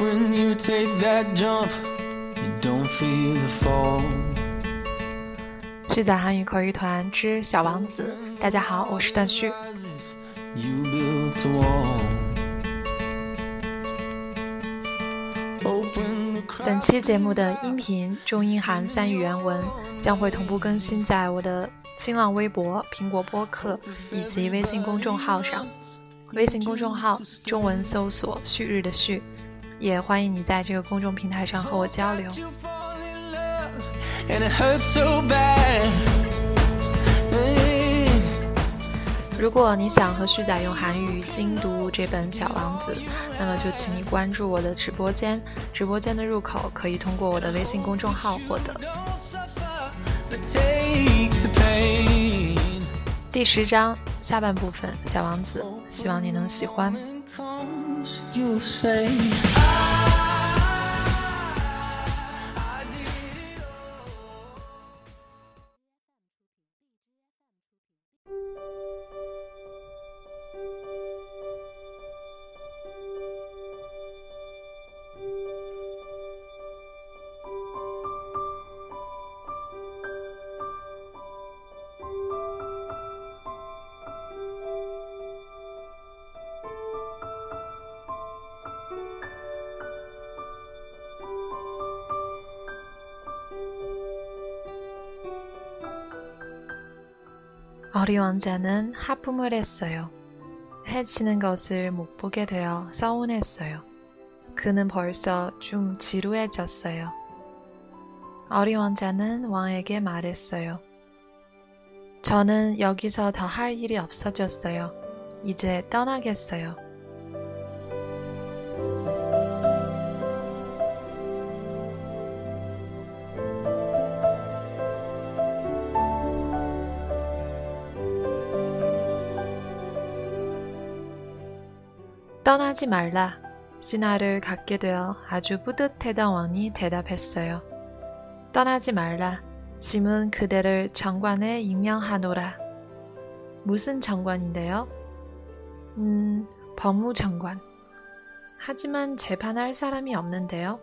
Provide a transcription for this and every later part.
when you take that jump, you don't feel the fall. 旭仔韩语口语团之小王子，大家好，我是段旭。You built a wall. Open the crowd. 本期节目的音频中英韩三语原文将会同步更新在我的新浪微博、苹果播客以及微信公众号上。微信公众号中文搜索“旭日”的旭，也欢迎你在这个公众平台上和我交流。You. 如果你想和旭仔用韩语精读这本《小王子》，那么就请你关注我的直播间，直播间的入口可以通过我的微信公众号获得。第十章下半部分，《小王子》，希望你能喜欢。 어리 왕자는 하품을 했어요. 해치는 것을 못 보게 되어 서운했어요. 그는 벌써 좀 지루해졌어요. 어리 왕자는 왕에게 말했어요. 저는 여기서 더 할 일이 없어졌어요. 이제 떠나겠어요. 떠나지 말라. 신하를 갖게 되어 아주 뿌듯해던 왕이 대답했어요. 떠나지 말라. 짐은 그대를 정관에 임명하노라. 무슨 정관인데요? 음, 법무정관. 하지만 재판할 사람이 없는데요.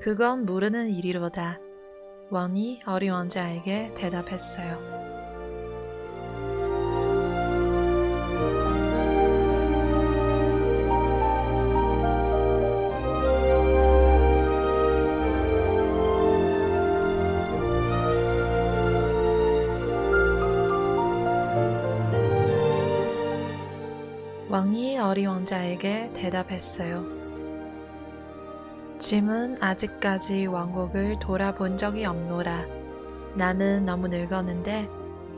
그건 모르는 일이로다. 왕이 어리 왕자에게 대답했어요. 왕이 어리 왕자에게 대답했어요. 짐은 아직까지 왕국을 돌아본 적이 없노라. 나는 너무 늙었는데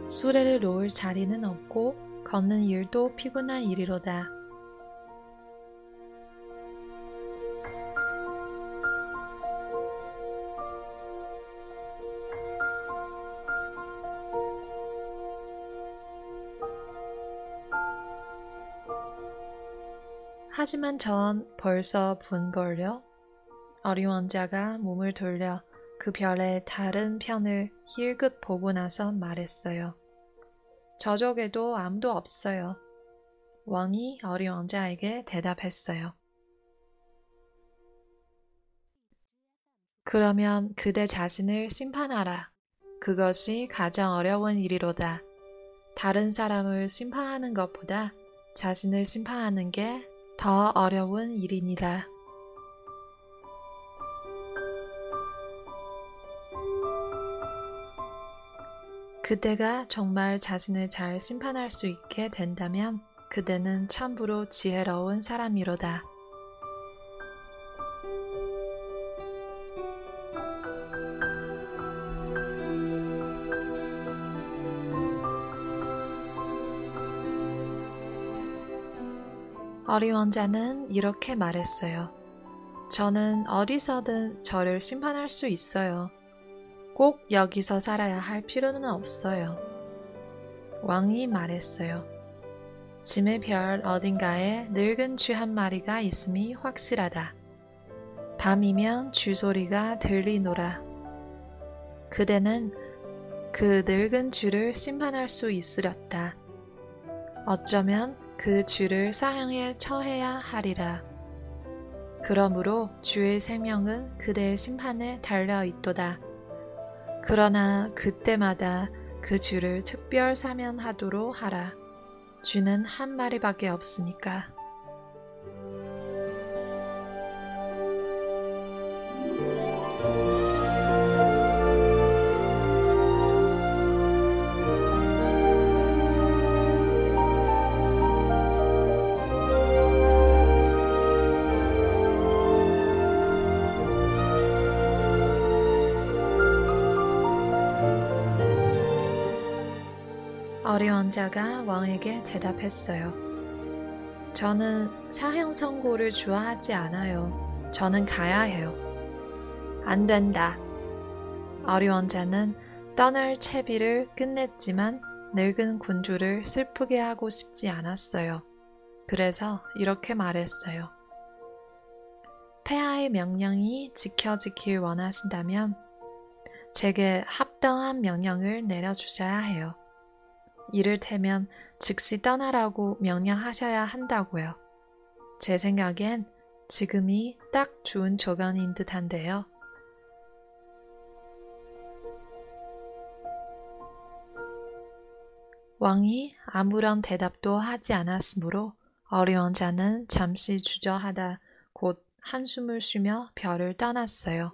수레를 놓을 자리는 없고 걷는 일도 피곤한 일이로다. 하지만 전 벌써 본걸요? 어린 왕자가 몸을 돌려 그 별의 다른 편을 힐끗 보고 나서 말했어요. 저쪽에도 아무도 없어요. 왕이 어린 왕자에게 대답했어요. 그러면 그대 자신을 심판하라. 그것이 가장 어려운 일이로다. 다른 사람을 심판하는 것보다 자신을 심판하는 게 더 어려운 일이니라. 그대가 정말 자신을 잘 심판할 수 있게 된다면 그대는 참으로 지혜로운 사람이로다. 어리 왕자는 이렇게 말했어요. 저는 어디서든 저를 심판할 수 있어요. 꼭 여기서 살아야 할 필요는 없어요. 왕이 말했어요. 짐의 별 어딘가에 늙은 쥐 한 마리가 있음이 확실하다. 밤이면 쥐 소리가 들리노라. 그대는 그 늙은 쥐를 심판할 수 있으렸다. 어쩌면 그 쥐를 사형에 처해야 하리라. 그러므로 주의 생명은 그대의 심판에 달려 있도다. 그러나 그때마다 그 주를 특별 사면하도록 하라. 주는 한 마리밖에 없으니까. 어리 왕자가 왕에게 대답했어요. 저는 사형 선고를 좋아하지 않아요. 저는 가야 해요. 안 된다. 어리 왕자는 떠날 채비를 끝냈지만 늙은 군주를 슬프게 하고 싶지 않았어요. 그래서 이렇게 말했어요. 폐하의 명령이 지켜지길 원하신다면 제게 합당한 명령을 내려주셔야 해요. 이를테면 즉시 떠나라고 명령하셔야 한다고요. 제 생각엔 지금이 딱 좋은 조건인 듯한데요. 왕이 아무런 대답도 하지 않았으므로 어려운 자는 잠시 주저하다 곧 한숨을 쉬며 별을 떠났어요.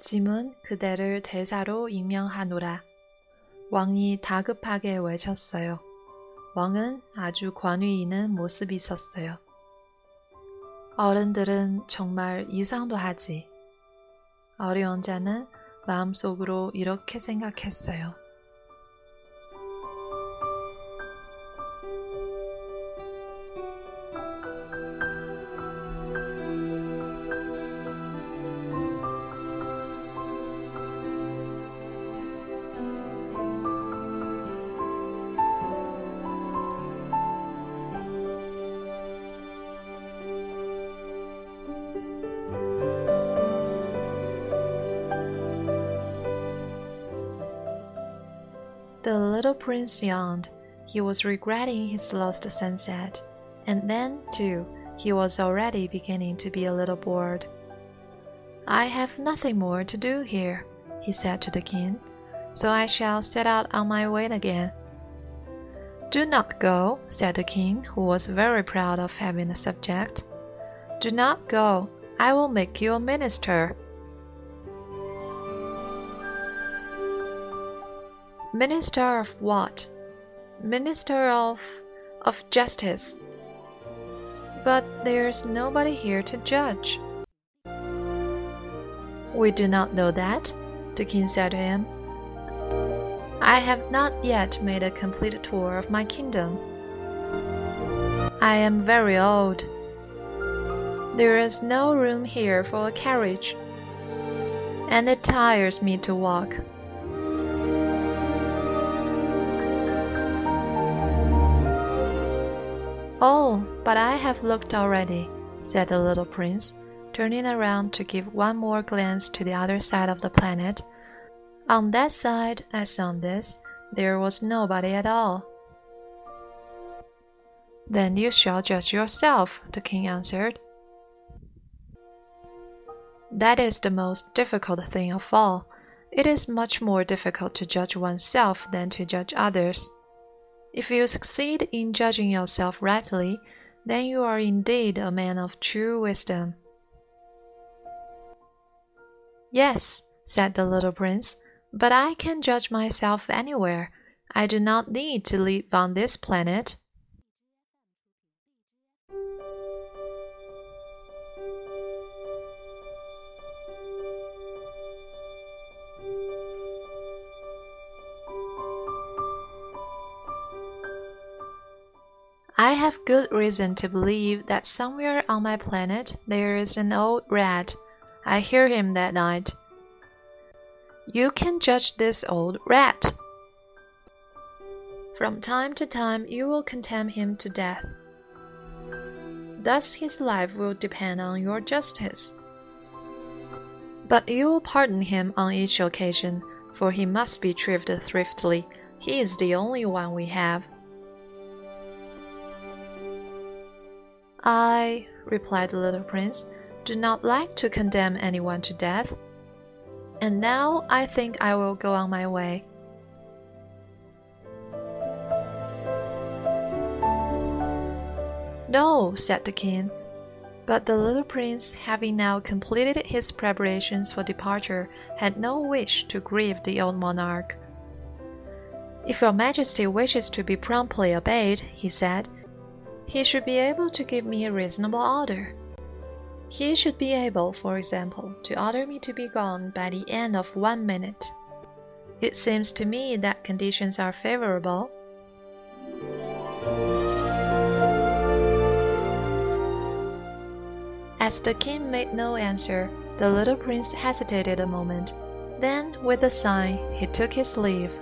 짐은 그대를 대사로 임명하노라. 왕이 다급하게 외쳤어요. 왕은 아주 관위 있는 모습이 있었어요. 어른들은 정말 이상도 하지. 어려운 자는 마음속으로 이렇게 생각했어요. Little prince yawned. He was regretting his lost sunset. And then, too, he was already beginning to be a little bored. I have nothing more to do here, he said to the king, so I shall set out on my way again. Do not go, said the king, who was very proud of having a subject. Do not go. I will make you a minister. Minister of what? Minister of of justice. But there's nobody here to judge. We do not know that, the king said to him. I have not yet made a complete tour of my kingdom. I am very old. There is no room here for a carriage, and it tires me to walk. Oh, but I have looked already, said the little prince, turning around to give one more glance to the other side of the planet. On that side, as on this, there was nobody at all. Then you shall judge yourself, the king answered. That is the most difficult thing of all. It is much more difficult to judge oneself than to judge others. If you succeed in judging yourself rightly, then you are indeed a man of true wisdom. Yes, said the little prince, but I can judge myself anywhere. I do not need to live on this planet. I have good reason to believe that somewhere on my planet there is an old rat. I hear him that night. You can judge this old rat. From time to time, you will condemn him to death. Thus, his life will depend on your justice. But you will pardon him on each occasion, for he must be treated thriftily. He is the only one we have. I, replied the little prince, do not like to condemn anyone to death. And now I think I will go on my way. No, said the king. But the little prince, having now completed his preparations for departure, had no wish to grieve the old monarch. If your majesty wishes to be promptly obeyed, he said, he should be able to give me a reasonable order. He should be able, for example, to order me to be gone by the end of one minute. It seems to me that conditions are favorable. As the king made no answer, the little prince hesitated a moment. Then, with a sigh, he took his leave.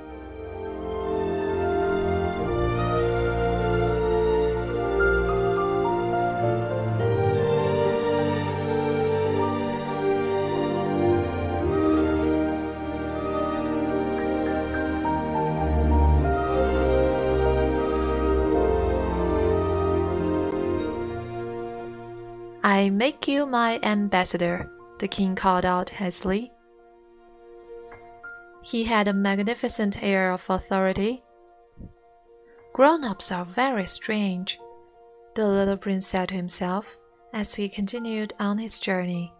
I make you my ambassador, the king called out hastily. He had a magnificent air of authority. Grown ups are very strange, the little prince said to himself as he continued on his journey.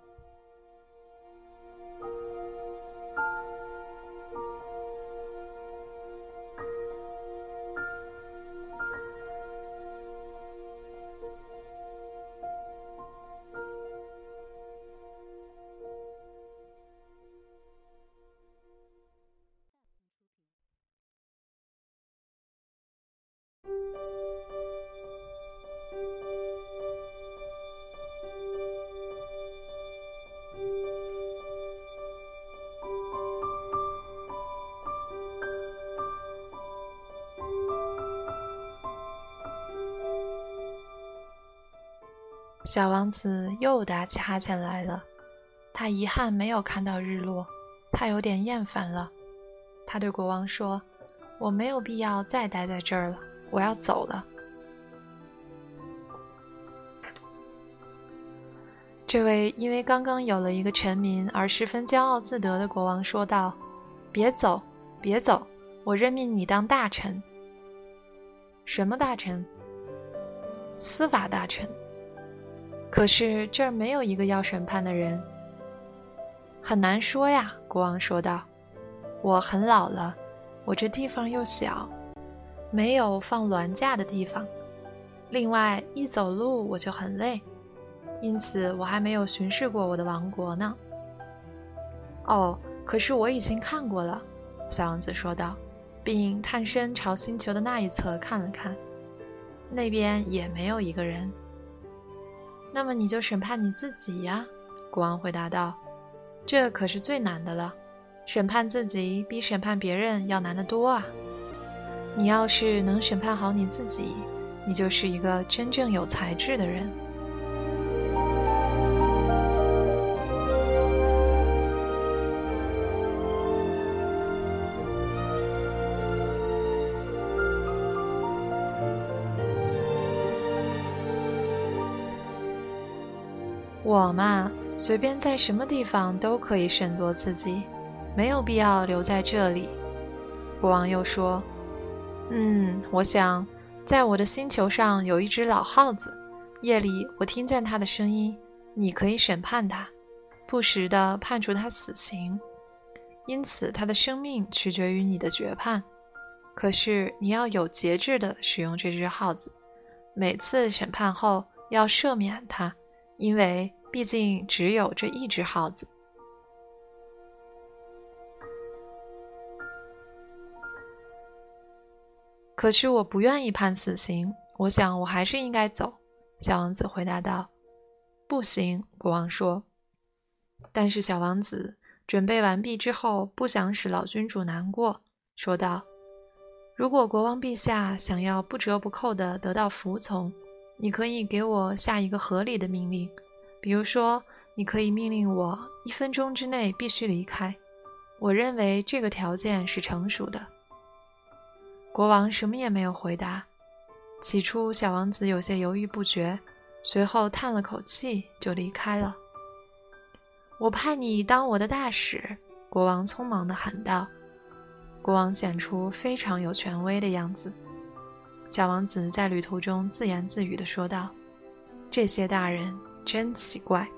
小王子又打起哈欠来了，他遗憾没有看到日落，他有点厌烦了。他对国王说：“我没有必要再待在这儿了，我要走了。”这位因为刚刚有了一个臣民而十分骄傲自得的国王说道：“别走，别走，我任命你当大臣。什么大臣？司法大臣。”可是这儿没有一个要审判的人，很难说呀。国王说道：“我很老了，我这地方又小，没有放銮驾的地方。另外，一走路我就很累，因此我还没有巡视过我的王国呢。”哦，可是我已经看过了，小王子说道，并探身朝星球的那一侧看了看，那边也没有一个人。那么你就审判你自己呀，国王回答道：“这可是最难的了，审判自己比审判别人要难得多啊！你要是能审判好你自己，你就是一个真正有才智的人。”我嘛，随便在什么地方都可以审夺自己，没有必要留在这里。国王又说：“嗯，我想，在我的星球上有一只老耗子，夜里我听见它的声音。你可以审判它，不时地判处它死刑，因此它的生命取决于你的决判。可是你要有节制地使用这只耗子，每次审判后要赦免它，因为。”毕竟只有这一只耗子。可是我不愿意判死刑，我想我还是应该走。”小王子回答道。“不行。”国王说。但是小王子准备完毕之后，不想使老君主难过，说道：“如果国王陛下想要不折不扣的得到服从，你可以给我下一个合理的命令。”比如说，你可以命令我一分钟之内必须离开。我认为这个条件是成熟的。国王什么也没有回答。起初，小王子有些犹豫不决，随后叹了口气就离开了。我派你当我的大使，国王匆忙地喊道。国王显出非常有权威的样子。小王子在旅途中自言自语地说道：“这些大人真奇怪。”